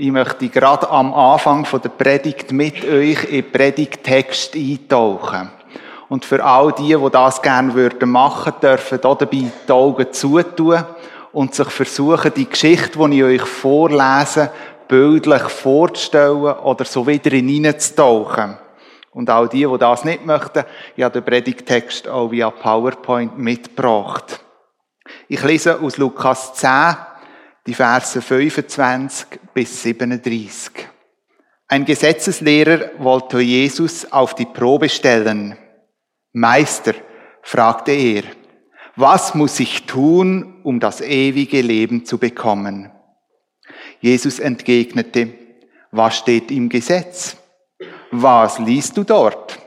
Ich möchte gerade am Anfang der Predigt mit euch in den Predigttext eintauchen. Und für all die, die das gerne würden machen, dürfen hier dabei die Augen zutun und sich versuchen, die Geschichte, die ich euch vorlese, bildlich vorzustellen oder so wieder hineinzutauchen. Und all die, die das nicht möchten, ich habe den Predigtext auch via PowerPoint mitgebracht. Ich lese aus Lukas 10, die Verse 25 bis 37. Ein Gesetzeslehrer wollte Jesus auf die Probe stellen. Meister, fragte er, was muss ich tun, um das ewige Leben zu bekommen? Jesus entgegnete, was steht im Gesetz? Was liest du dort?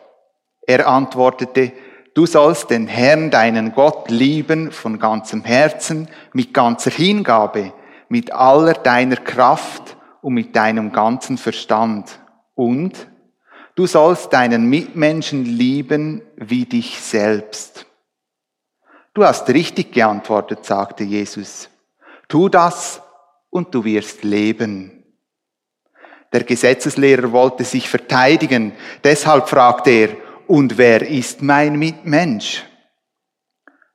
Er antwortete, du sollst den Herrn, deinen Gott, lieben von ganzem Herzen, mit ganzer Hingabe, mit aller deiner Kraft und mit deinem ganzen Verstand. Und du sollst deinen Mitmenschen lieben wie dich selbst. Du hast richtig geantwortet, sagte Jesus. Tu das und du wirst leben. Der Gesetzeslehrer wollte sich verteidigen, deshalb fragte er, und wer ist mein Mitmensch?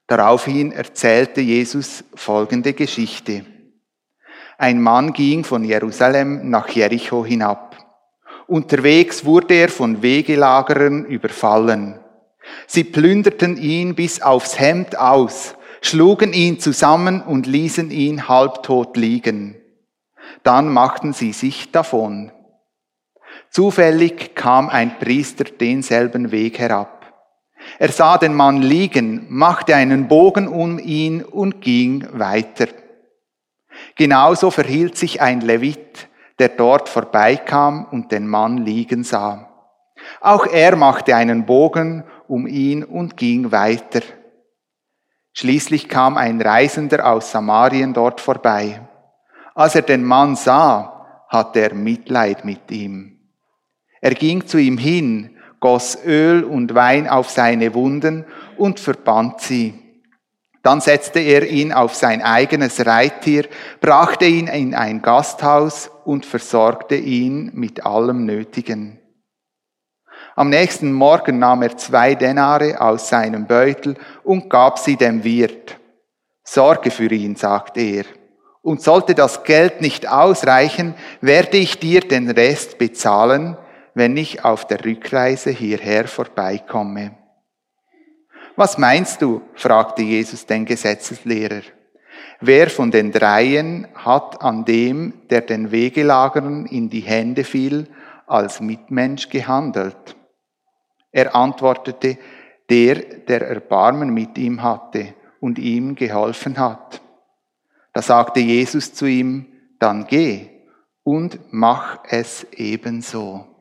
Daraufhin erzählte Jesus folgende Geschichte. Ein Mann ging von Jerusalem nach Jericho hinab. Unterwegs wurde er von Wegelagerern überfallen. Sie plünderten ihn bis aufs Hemd aus, schlugen ihn zusammen und ließen ihn halbtot liegen. Dann machten sie sich davon. Zufällig kam ein Priester denselben Weg herab. Er sah den Mann liegen, machte einen Bogen um ihn und ging weiter. Genauso verhielt sich ein Levit, der dort vorbeikam und den Mann liegen sah. Auch er machte einen Bogen um ihn und ging weiter. Schließlich kam ein Reisender aus Samarien dort vorbei. Als er den Mann sah, hatte er Mitleid mit ihm. Er ging zu ihm hin, goss Öl und Wein auf seine Wunden und verband sie. Dann setzte er ihn auf sein eigenes Reittier, brachte ihn in ein Gasthaus und versorgte ihn mit allem Nötigen. Am nächsten Morgen nahm er zwei Denare aus seinem Beutel und gab sie dem Wirt. Sorge für ihn, sagte er. Und sollte das Geld nicht ausreichen, werde ich dir den Rest bezahlen, wenn ich auf der Rückreise hierher vorbeikomme. Was meinst du? fragte Jesus den Gesetzeslehrer. Wer von den dreien hat an dem, der den Wegelagerern in die Hände fiel, als Mitmensch gehandelt? Er antwortete, der, der Erbarmen mit ihm hatte und ihm geholfen hat. Da sagte Jesus zu ihm, dann geh und mach es ebenso.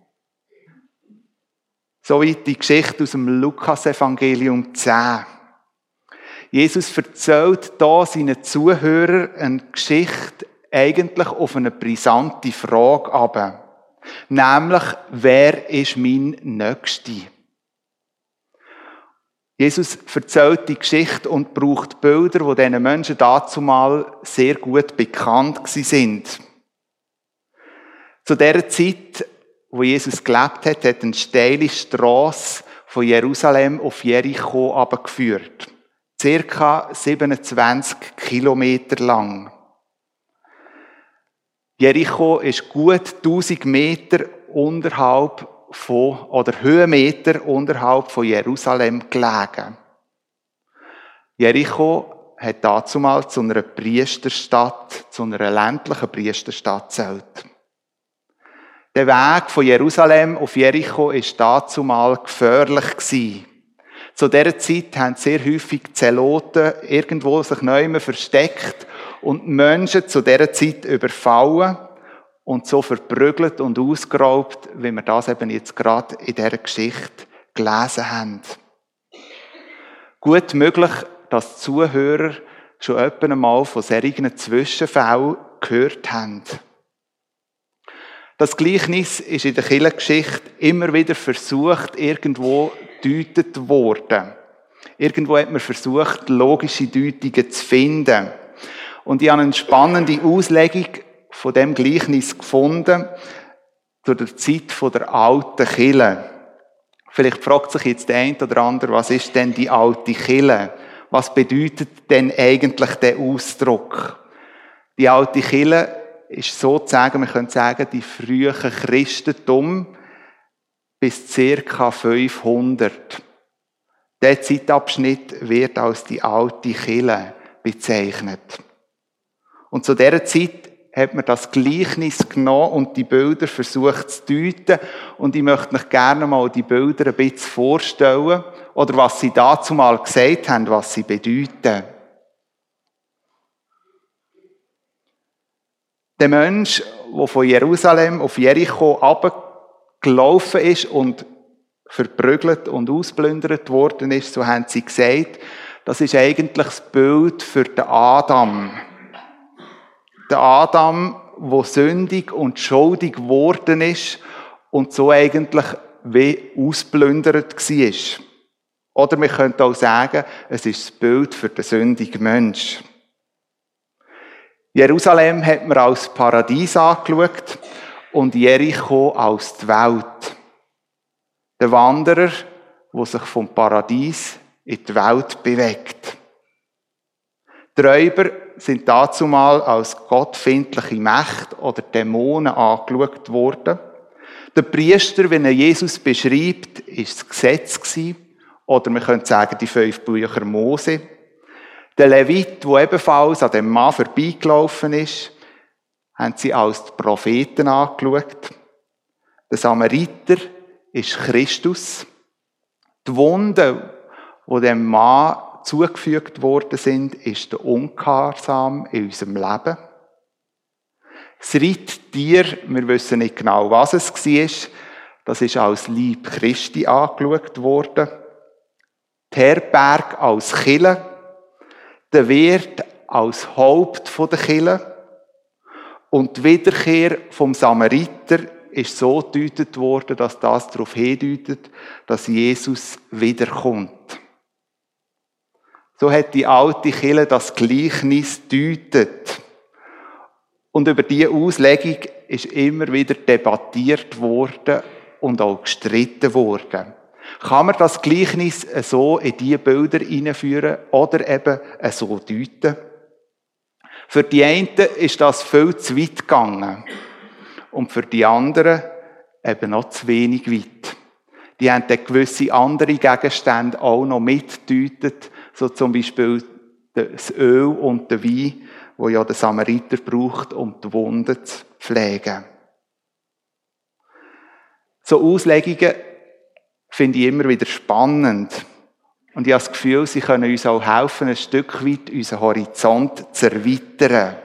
Soweit die Geschichte aus dem Lukas-Evangelium 10. Jesus erzählt hier seinen Zuhörern eine Geschichte eigentlich auf eine brisante Frage ab. Nämlich, wer ist mein Nächster? Jesus erzählt die Geschichte und braucht Bilder, die diesen Menschen dazu mal sehr gut bekannt sind. Zu dieser Zeit wo Jesus gelebt hat, hat eine steile Straße von Jerusalem auf Jericho abgeführt. Circa 27 Kilometer lang. Jericho ist gut 1000 Meter unterhalb von, oder Höhenmeter unterhalb von Jerusalem gelegen. Jericho hat dazu mal zu einer Priesterstadt, zu einer ländlichen Priesterstadt zählt. Der Weg von Jerusalem auf Jericho ist dazumal gefährlich. Zu dieser Zeit haben sehr häufig Zeloten irgendwo sich neu versteckt und Menschen zu dieser Zeit überfallen und so verprügelt und ausgeraubt, wie wir das eben jetzt gerade in dieser Geschichte gelesen haben. Gut möglich, dass die Zuhörer schon etwa einmal von solchen Zwischenfällen gehört haben. Das Gleichnis ist in der Kirchengeschichte immer wieder versucht, irgendwo deutet worden. Irgendwo hat man versucht, logische Deutungen zu finden. Und ich habe eine spannende Auslegung von dem Gleichnis gefunden, zu der Zeit der alten Kille. Vielleicht fragt sich jetzt der eine oder andere, was ist denn die alte Kille? Was bedeutet denn eigentlich der Ausdruck? Die alte Kille ist sozusagen, wir können sagen, die frühe Christentum bis circa 500. Der Zeitabschnitt wird als die alte Kille bezeichnet. Und zu dieser Zeit hat man das Gleichnis genommen und die Bilder versucht zu deuten. Und ich möchte euch gerne mal die Bilder ein bisschen vorstellen oder was sie dazu mal gesagt haben, was sie bedeuten. Der Mensch, der von Jerusalem auf Jericho abgelaufen ist und verprügelt und ausplündert worden ist, so haben sie gesagt, das ist eigentlich das Bild für den Adam. Der Adam, wo sündig und schuldig geworden ist und so eigentlich wie ausplündert war. Oder wir könnten auch sagen, es ist das Bild für den sündigen Mensch. Jerusalem hat man als Paradies angeschaut und Jericho als die Welt. Der Wanderer, der sich vom Paradies in die Welt bewegt. Die Räuber sind dazumal als gottfindliche Mächte oder Dämonen angeschaut worden. Der Priester, wenn er Jesus beschreibt, ist das Gesetz gewesen, oder man könnte sagen, die fünf Bücher Mose. Der Levit, der ebenfalls an dem Mann vorbeigelaufen ist, haben sie als die Propheten angeschaut. Der Samariter ist Christus. Die Wunden, die dem Mann zugefügt worden sind, ist der Ungehorsam in unserem Leben. Das Reittier, wir wissen nicht genau, was es war, das ist als Lieb Christi angeschaut worden. Die Herberg als Kille, der Wirt als Haupt der Kille und die Wiederkehr vom Samariter ist so gedeutet worden, dass das darauf hindeutet, dass Jesus wiederkommt. So hat die alte Kille das Gleichnis deutet. Und über diese Auslegung ist immer wieder debattiert worden und auch gestritten worden. Kann man das Gleichnis so in diese Bilder hineinführen oder eben so deuten? Für die einen ist das viel zu weit gegangen und für die anderen eben noch zu wenig weit. Die haben dann gewisse andere Gegenstände auch noch mitdeutet, so zum Beispiel das Öl und der Wein, wo ja der Samariter braucht, um die Wunden zu pflegen. So Auslegungen finde ich immer wieder spannend. Und ich habe das Gefühl, sie können uns auch helfen, ein Stück weit unseren Horizont zu erweitern.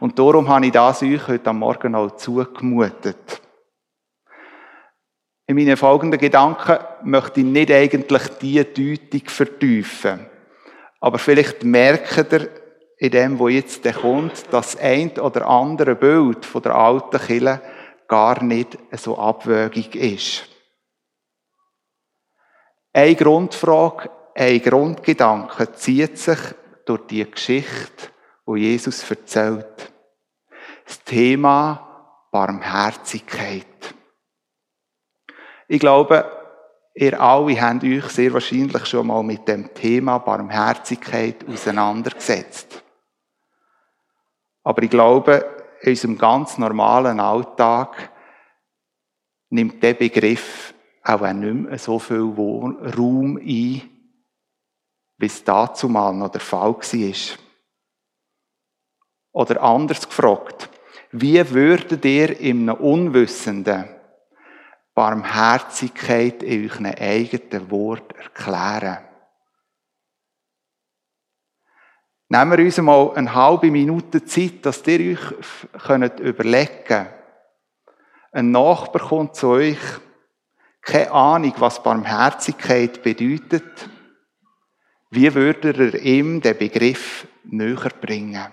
Und darum habe ich das euch heute am Morgen auch zugemutet. In meinen folgenden Gedanken möchte ich nicht eigentlich diese Deutung vertiefen. Aber vielleicht merkt ihr in dem, wo jetzt kommt, dass ein oder andere Bild von der alten Kille gar nicht so abwägig ist. Eine Grundfrage, ein Grundgedanke zieht sich durch die Geschichte wo Jesus erzählt. Das Thema Barmherzigkeit. Ich glaube, ihr alle habt euch sehr wahrscheinlich schon mal mit dem Thema Barmherzigkeit auseinandergesetzt. Aber ich glaube, in unserem ganz normalen Alltag nimmt der Begriff auch nicht mehr so viel Raum ein, wie es dazu mal noch der Fall war. Oder anders gefragt, wie würdet ihr im Unwissenden Barmherzigkeit in euren eigenen Wort erklären? Nehmen wir uns mal eine halbe Minute Zeit, dass ihr euch könnt überlegen Ein Nachbar kommt zu euch, keine Ahnung, was Barmherzigkeit bedeutet. Wie würde er ihm den Begriff näher bringen?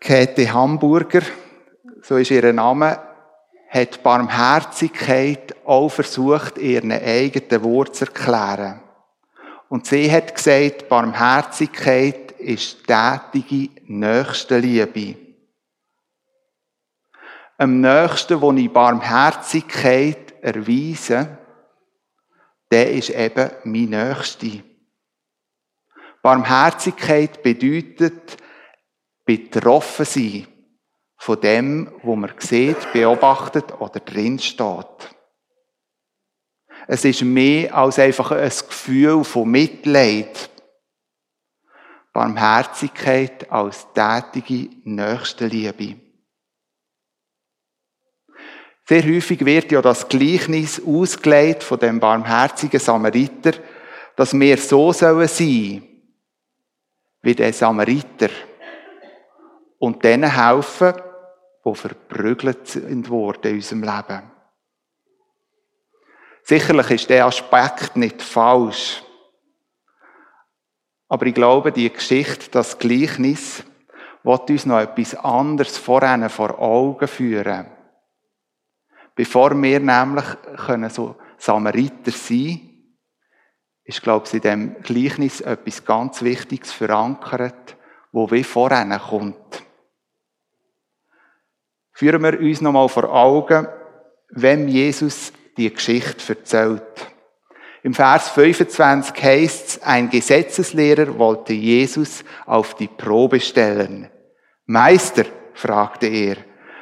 Käthe Hamburger, so ist ihr Name, hat Barmherzigkeit auch versucht, ihren eigenen Wort zu erklären. Und sie hat gesagt, Barmherzigkeit ist tätige Nächstenliebe. Am Nächsten, wo ich Barmherzigkeit erweise, der ist eben mein Nächster. Barmherzigkeit bedeutet betroffen sein von dem, wo man sieht, beobachtet oder drin steht. Es ist mehr als einfach ein Gefühl von Mitleid. Barmherzigkeit als tätige Nächstenliebe. Sehr häufig wird ja das Gleichnis ausgelegt von dem barmherzigen Samariter, dass wir so sollen sein wie der Samariter und denen helfen, die verprügelt worden in unserem Leben. Sicherlich ist der Aspekt nicht falsch. Aber ich glaube, die Geschichte, das Gleichnis, wird uns noch etwas anderes voran vor Augen führen. Bevor wir nämlich können so Samariter sein ist, glaube ich, in dem Gleichnis etwas ganz Wichtiges verankert, wo wie voran kommt. Führen wir uns noch mal vor Augen, wem Jesus die Geschichte erzählt. Im Vers 25 heißt es, ein Gesetzeslehrer wollte Jesus auf die Probe stellen. Meister, fragte er,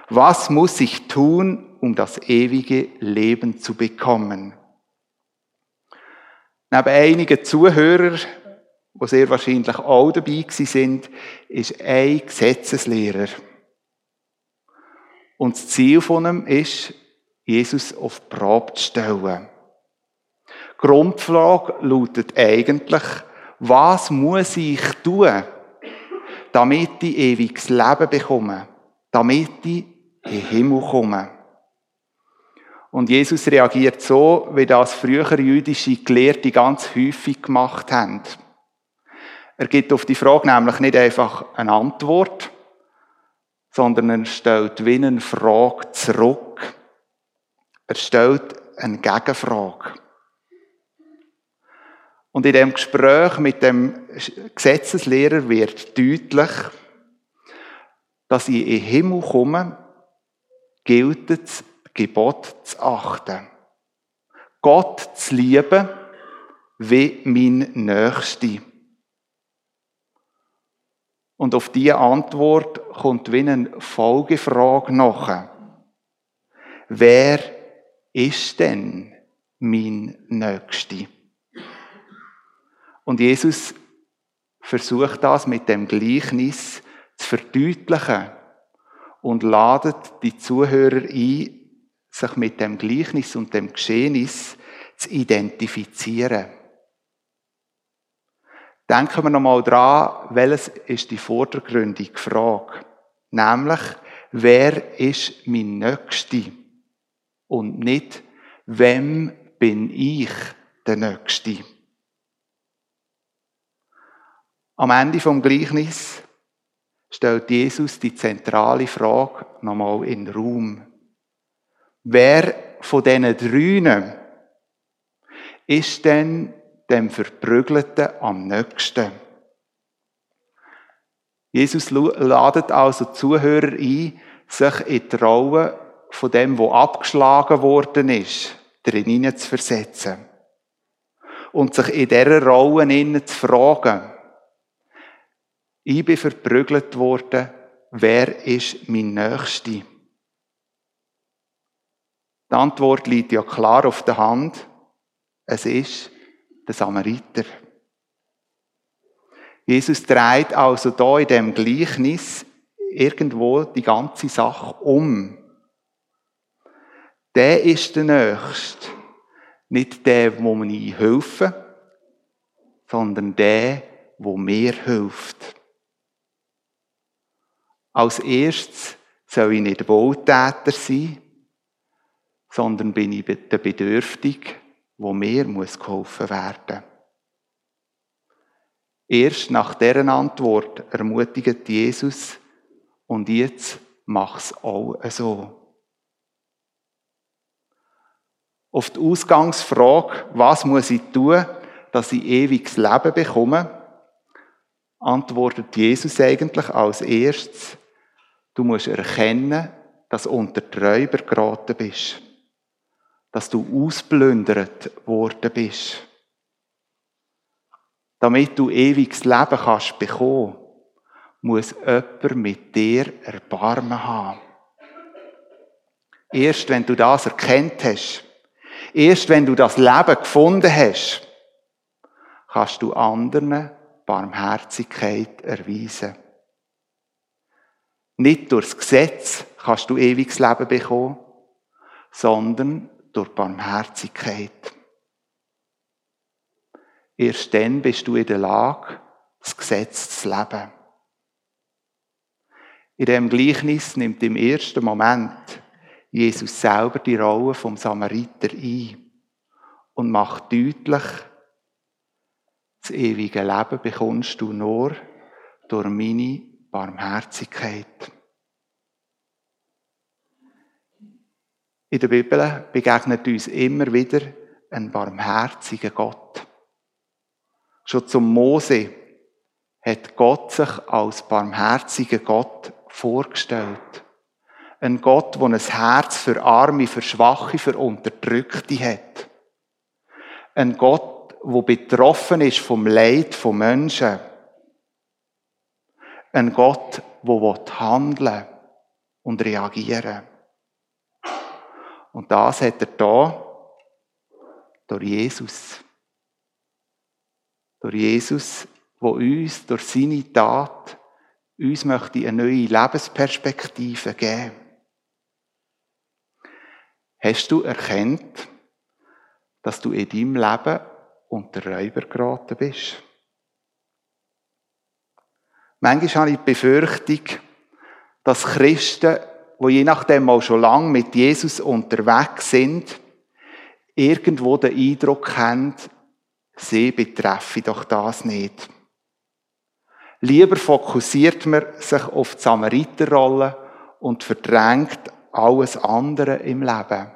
was muss ich tun, um das ewige Leben zu bekommen? Neben einigen Zuhörern, die sehr wahrscheinlich auch dabei sind, ist ein Gesetzeslehrer. Und das Ziel von ihm ist, Jesus auf die Probe zu stellen. Die Grundfrage lautet eigentlich, was muss ich tun, damit ich ewiges Leben bekomme, damit ich in den Himmel komme? Und Jesus reagiert so, wie das früher jüdische Gelehrte ganz häufig gemacht haben. Er gibt auf die Frage nämlich nicht einfach eine Antwort, sondern er stellt wie eine Frage zurück. Er stellt eine Gegenfrage. Und in dem Gespräch mit dem Gesetzeslehrer wird deutlich, dass ich in den Himmel komme, gilt das Gebot zu achten. Gott zu lieben wie mein Nächster. Und auf diese Antwort kommt wie eine Folgefrage nach. Wer ist denn mein Nächster? Und Jesus versucht das mit dem Gleichnis zu verdeutlichen und ladet die Zuhörer ein, sich mit dem Gleichnis und dem Geschehnis zu identifizieren. Denken wir nochmal dran, welches ist die vordergründige Frage? Nämlich, wer ist mein Nächster? und nicht, wem bin ich der Nächste? Am Ende vom Gleichnis stellt Jesus die zentrale Frage nochmal in den Raum. Wer von diesen Drünen ist denn dem Verprügelten am nächsten? Jesus ladet also Zuhörer ein, sich in die Rolle von dem, wo abgeschlagen worden ist, drin zu versetzen. Und sich in dieser Rolle zu fragen, ich bin verprügelt worden, wer ist mein Nächster? Die Antwort liegt ja klar auf der Hand. Es ist der Samariter. Jesus dreht also da in dem Gleichnis irgendwo die ganze Sache um der ist der Nächste. Nicht der, wo mir helfen, sondern der, wo mir hilft. Als erstes soll ich nicht Wohltäter sein, sondern bin ich der Bedürftige, wo mir muss geholfen werden. Erst nach deren Antwort ermutigt Jesus und jetzt mach's auch so. Auf die Ausgangsfrage, was muss ich tun, dass ich ewiges Leben bekomme, antwortet Jesus eigentlich als erstes, du musst erkennen, dass du unter die Räuber geraten bist. Dass du ausplündert worden bist. Damit du ewiges Leben kannst bekommen, muss jemand mit dir Erbarmen haben. Erst wenn du das erkennt hast, erst wenn du das Leben gefunden hast, kannst du anderen Barmherzigkeit erweisen. Nicht durchs Gesetz kannst du ewiges Leben bekommen, sondern durch Barmherzigkeit. Erst dann bist du in der Lage, das Gesetz zu leben. In dem Gleichnis nimmt im ersten Moment Jesus selber die Rolle vom Samariter ein und macht deutlich, das ewige Leben bekommst du nur durch meine Barmherzigkeit. In der Bibel begegnet uns immer wieder ein barmherziger Gott. Schon zum Mose hat Gott sich als barmherziger Gott vorgestellt. Ein Gott, der ein Herz für Arme, für Schwache, für Unterdrückte hat. Ein Gott, wo betroffen ist vom Leid von Menschen. Ein Gott, wo handeln und reagieren. Und das hat er da durch Jesus. Durch Jesus, wo uns durch seine Tat uns möchte eine neue Lebensperspektive geben. Hast du erkannt, dass du in deinem Leben unter Räuber geraten bist. Manchmal habe ich die Befürchtung, dass Christen, die je nachdem auch schon lange mit Jesus unterwegs sind, irgendwo den Eindruck haben, sie betreffe doch das nicht. Lieber fokussiert man sich auf die Samariterrolle und verdrängt alles andere im Leben.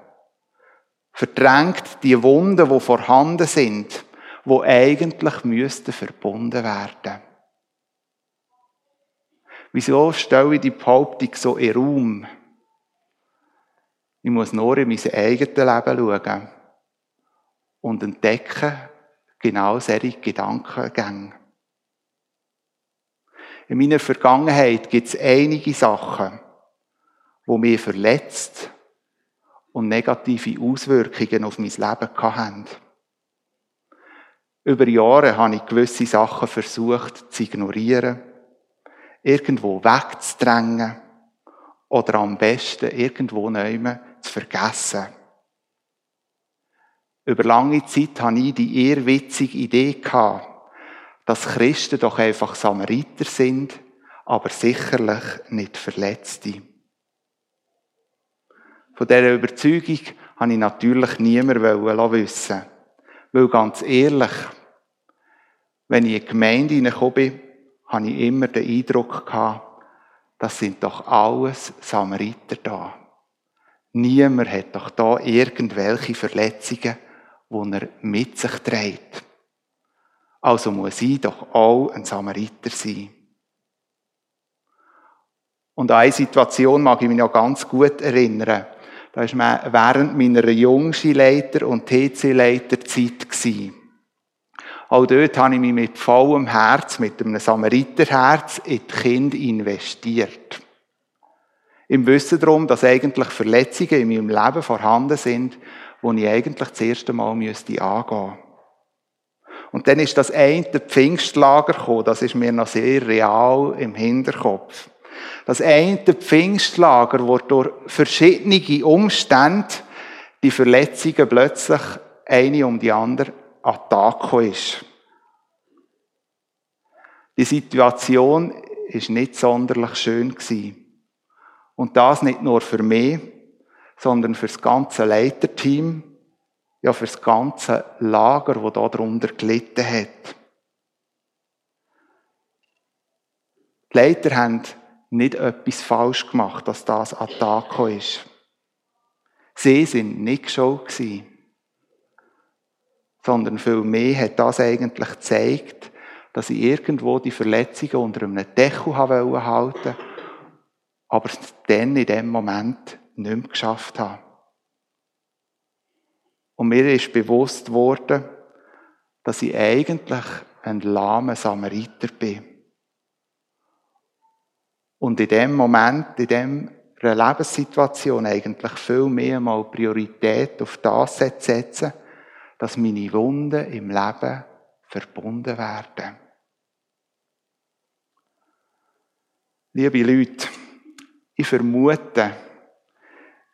Verdrängt die Wunden, die vorhanden sind wo eigentlich müssten verbunden werden. Wieso stelle ich die Behauptung so in Raum? Ich muss nur in mein eigenes Leben schauen und entdecken genau solche Gedankengänge. In meiner Vergangenheit gibt es einige Sachen, die mich verletzt und negative Auswirkungen auf mein Leben haben. Über Jahre habe ich gewisse Sachen versucht zu ignorieren, irgendwo wegzudrängen oder am besten irgendwo neu zu vergessen. Über lange Zeit hatte ich die eher witzige Idee dass Christen doch einfach Samariter sind, aber sicherlich nicht Verletzte. Von dieser Überzeugung habe ich natürlich niemand wissen weil ganz ehrlich, wenn ich in die Gemeinde hineingekommen bin, habe ich immer den Eindruck das sind doch alles Samariter da. Niemand hat doch da irgendwelche Verletzungen, die er mit sich trägt. Also muss ich doch auch ein Samariter sein. Und an eine Situation mag ich mich noch ganz gut erinnern. Da war während meiner Jungskileiter- und TC-Leiterzeit. Auch dort habe ich mich mit vollem Herz, mit einem Samariterherz in die Kinder investiert. Im Wissen darum, dass eigentlich Verletzungen in meinem Leben vorhanden sind, die ich eigentlich das erste Mal müsste angehen Und dann ist das eine Pfingstlager gekommen, das ist mir noch sehr real im Hinterkopf. Das eine Pfingstlager, wo durch verschiedene Umstände die Verletzungen plötzlich eine um die andere Attacke ist. Die Situation ist nicht sonderlich schön gewesen. Und das nicht nur für mich, sondern für das ganze Leiterteam, ja für das ganze Lager, das darunter gelitten hat. Die Leiter haben nicht etwas falsch gemacht, dass das an Tag ist. Sie sind nicht schuld gewesen, sondern vielmehr hat das eigentlich gezeigt, dass ich irgendwo die Verletzungen unter einem Deckel halten wollte, aber es dann in dem Moment nicht mehr geschafft habe. Und mir ist bewusst worden, dass ich eigentlich ein lahmer Samariter bin. Und in dem Moment, in dem Lebenssituation eigentlich viel mehr mal Priorität auf das setzen, dass meine Wunden im Leben verbunden werden. Liebe Leute, ich vermute,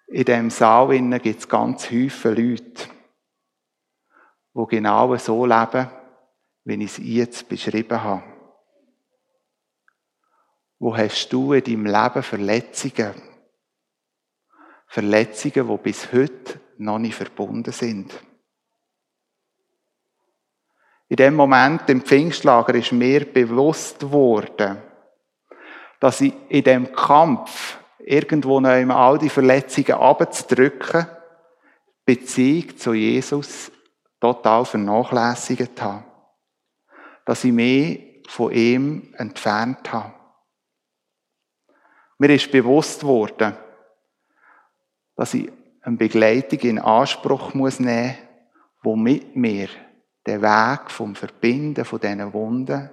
in diesem Saal gibt es ganz viele Leute, die genau so leben, wie ich es jetzt beschrieben habe. Wo hast du in deinem Leben Verletzungen? Verletzungen, die bis heute noch nicht verbunden sind. In dem Moment im Pfingstlager ist mir bewusst geworden, dass ich in dem Kampf irgendwo noch einmal all die Verletzungen abzudrücken, Beziehung zu Jesus total vernachlässigt habe. Dass ich mich von ihm entfernt habe. Mir ist bewusst geworden, dass ich eine Begleitung in Anspruch muss nehmen muss, die mit mir den Weg vom Verbinden von diesen Wunden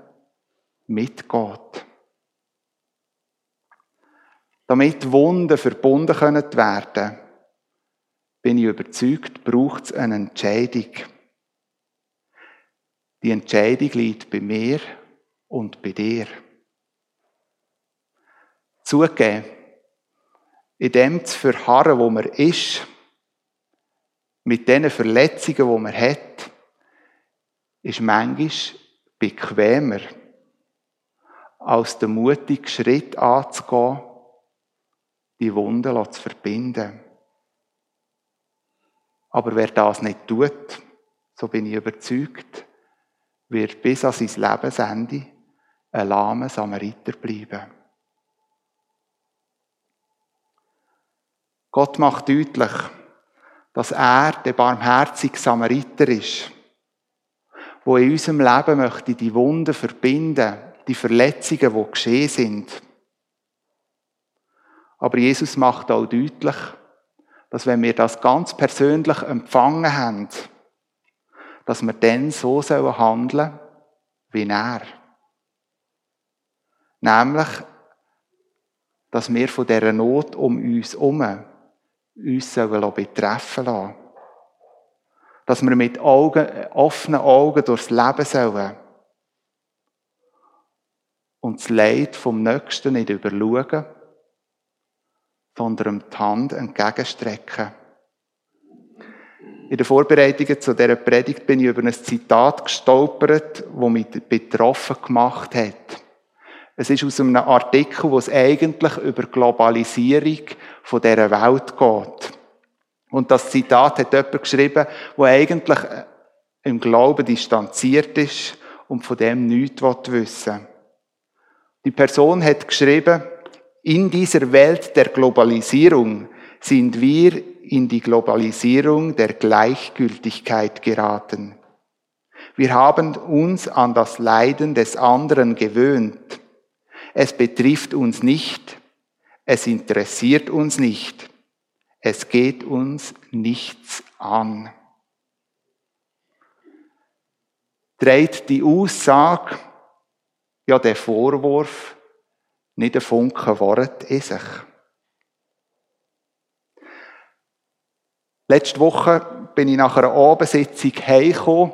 mitgeht. Damit Wunden verbunden werden können, bin ich überzeugt, braucht es eine Entscheidung. Die Entscheidung liegt bei mir und bei dir. Zugeben, in dem zu verharren, wo man ist, mit den Verletzungen, die man hat, ist manchmal bequemer, als den mutigen Schritt anzugehen, die Wunden zu verbinden. Aber wer das nicht tut, so bin ich überzeugt, wird bis an sein Lebensende ein lahmer Samariter bleiben. Gott macht deutlich, dass er der barmherzige Samariter ist, wo in unserem Leben möchte die Wunden verbinden, die Verletzungen, die geschehen sind. Aber Jesus macht auch deutlich, dass wenn wir das ganz persönlich empfangen haben, dass wir dann so handeln sollen wie er. Nämlich, dass wir von dieser Not um uns herum uns betreffen lassen. Dass wir mit Augen, offenen Augen durchs Leben sollen. Und das Leid vom Nächsten nicht überschauen, sondern die Hand entgegenstrecken. In der Vorbereitung zu dieser Predigt bin ich über ein Zitat gestolpert, das mich betroffen gemacht hat. Es ist aus einem Artikel, wo es eigentlich über Globalisierung von dieser Welt geht. Und das Zitat hat jemand geschrieben, wo eigentlich äh, im Glauben distanziert ist und von dem nichts wissen will. Die Person hat geschrieben, in dieser Welt der Globalisierung sind wir in die Globalisierung der Gleichgültigkeit geraten. Wir haben uns an das Leiden des anderen gewöhnt. Es betrifft uns nicht, es interessiert uns nicht, es geht uns nichts an. Dreht die Aussage, ja der Vorwurf, nicht ein Funken Wort in sich. Letzte Woche bin ich nach einer Abendsitzung heimgekommen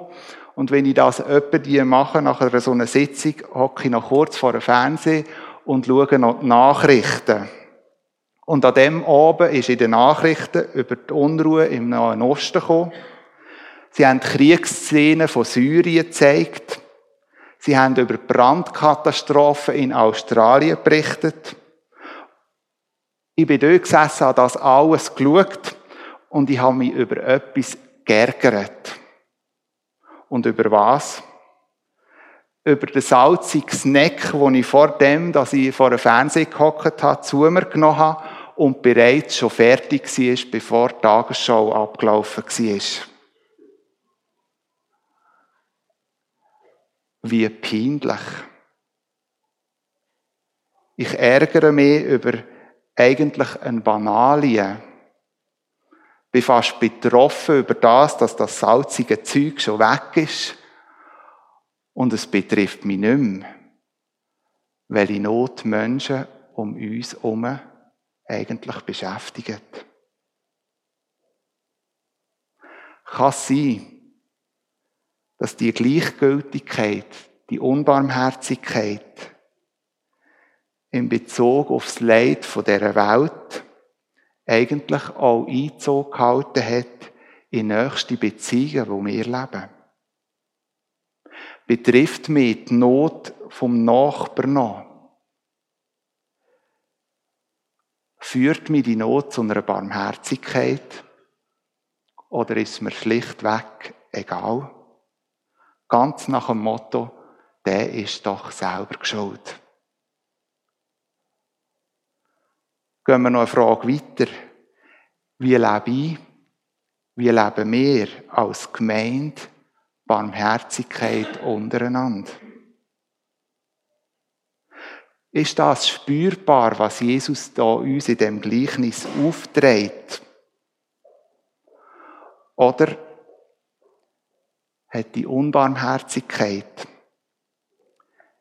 und wenn ich das die mache, nach einer so einer Sitzung, hocke ich noch kurz vor dem Fernsehen und schaue noch die Nachrichten. Und an dem Abend ist in den Nachrichten über die Unruhe im Nahen Osten gekommen. Sie haben die Kriegsszenen von Syrien gezeigt. Sie haben über Brandkatastrophen in Australien berichtet. Ich bin dort gesessen, habe das alles geschaut und ich habe mich über etwas geärgert. Und über was? über den salzigen Snack, den ich vor dem, dass ich vor dem Fernseher gehockt habe, zu mir genommen habe und bereits schon fertig war, bevor die Tagesschau abgelaufen war. Wie peinlich. Ich ärgere mich über eigentlich eine Banalie. Bin fast betroffen über das, dass das salzige Zeug schon weg ist. Und es betrifft mich nicht mehr. Welche Not Menschen um uns herum eigentlich beschäftigen. Kann sein, dass die Gleichgültigkeit, die Unbarmherzigkeit in Bezug aufs Leid von dieser Welt eigentlich auch Einzug gehalten hat in nächste Beziehungen, wo wir leben. Betrifft mich die Not vom Nachbarn noch? Führt mich die Not zu einer Barmherzigkeit? Oder ist mir schlichtweg egal? Ganz nach dem Motto, der ist doch selber geschuld. Gehen wir noch eine Frage weiter. Wie lebe ich, wie leben wir als Gemeinde Barmherzigkeit untereinander? Ist das spürbar, was Jesus da uns in dem Gleichnis aufträgt? Oder hat die Unbarmherzigkeit,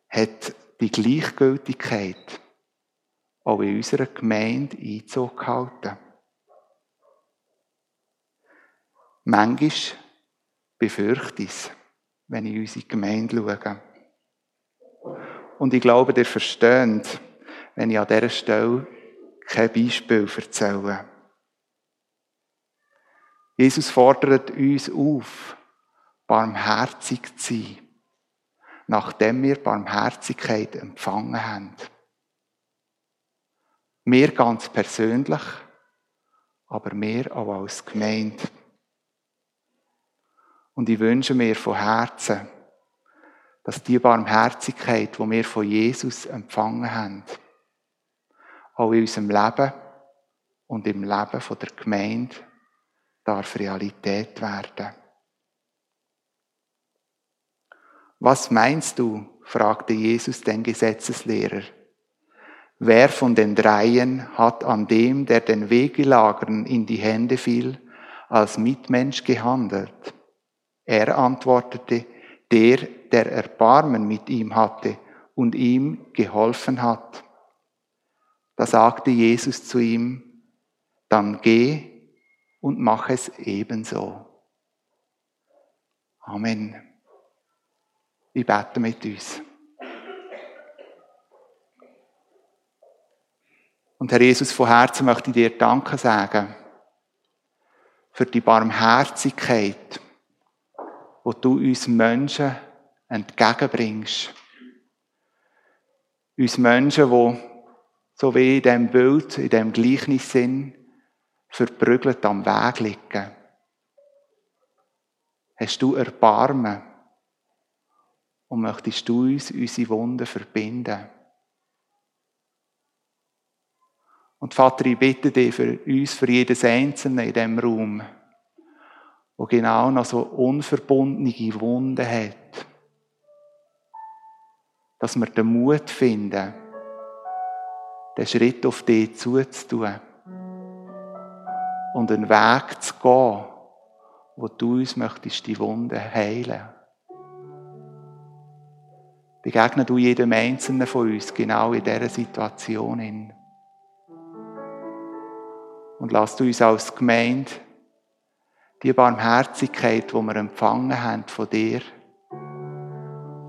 hat die Gleichgültigkeit auch in unserer Gemeinde Einzug gehalten? Manchmal befürchte ich es, wenn ich in unsere Gemeinde schaue. Und ich glaube, ihr versteht, wenn ich an dieser Stelle kein Beispiel erzähle. Jesus fordert uns auf, barmherzig zu sein, nachdem wir Barmherzigkeit empfangen haben. Mir ganz persönlich, aber mir auch als Gemeinde. Und ich wünsche mir von Herzen, dass die Barmherzigkeit, die wir von Jesus empfangen haben, auch in unserem Leben und im Leben der Gemeinde darf Realität werden. Was meinst du? fragte Jesus den Gesetzeslehrer. Wer von den dreien hat an dem, der den Wegelagern in die Hände fiel, als Mitmensch gehandelt? Er antwortete, der, der Erbarmen mit ihm hatte und ihm geholfen hat. Da sagte Jesus zu ihm, dann geh und mach es ebenso. Amen. Ich bete mit uns. Und Herr Jesus, von Herzen möchte ich dir Danke sagen für die Barmherzigkeit, wo du uns Menschen entgegenbringst. Uns Menschen, wo so wie in diesem Bild, in diesem Gleichnis sind, verprügelt am Weg liegen. Hast du Erbarmen und möchtest du uns unsere Wunden verbinden? Und Vater, ich bitte dich für uns, für jedes Einzelne in diesem Raum, wo genau noch so unverbundene Wunden hat, dass wir den Mut finden, den Schritt auf dich zuzutun und einen Weg zu gehen, wo du uns möchtest die Wunden heilen. Begegne du jedem Einzelnen von uns genau in dieser Situation. Und lass du uns als Gemeinde die Barmherzigkeit, die wir empfangen haben von dir,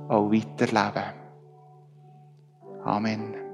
auch weiterleben. Amen.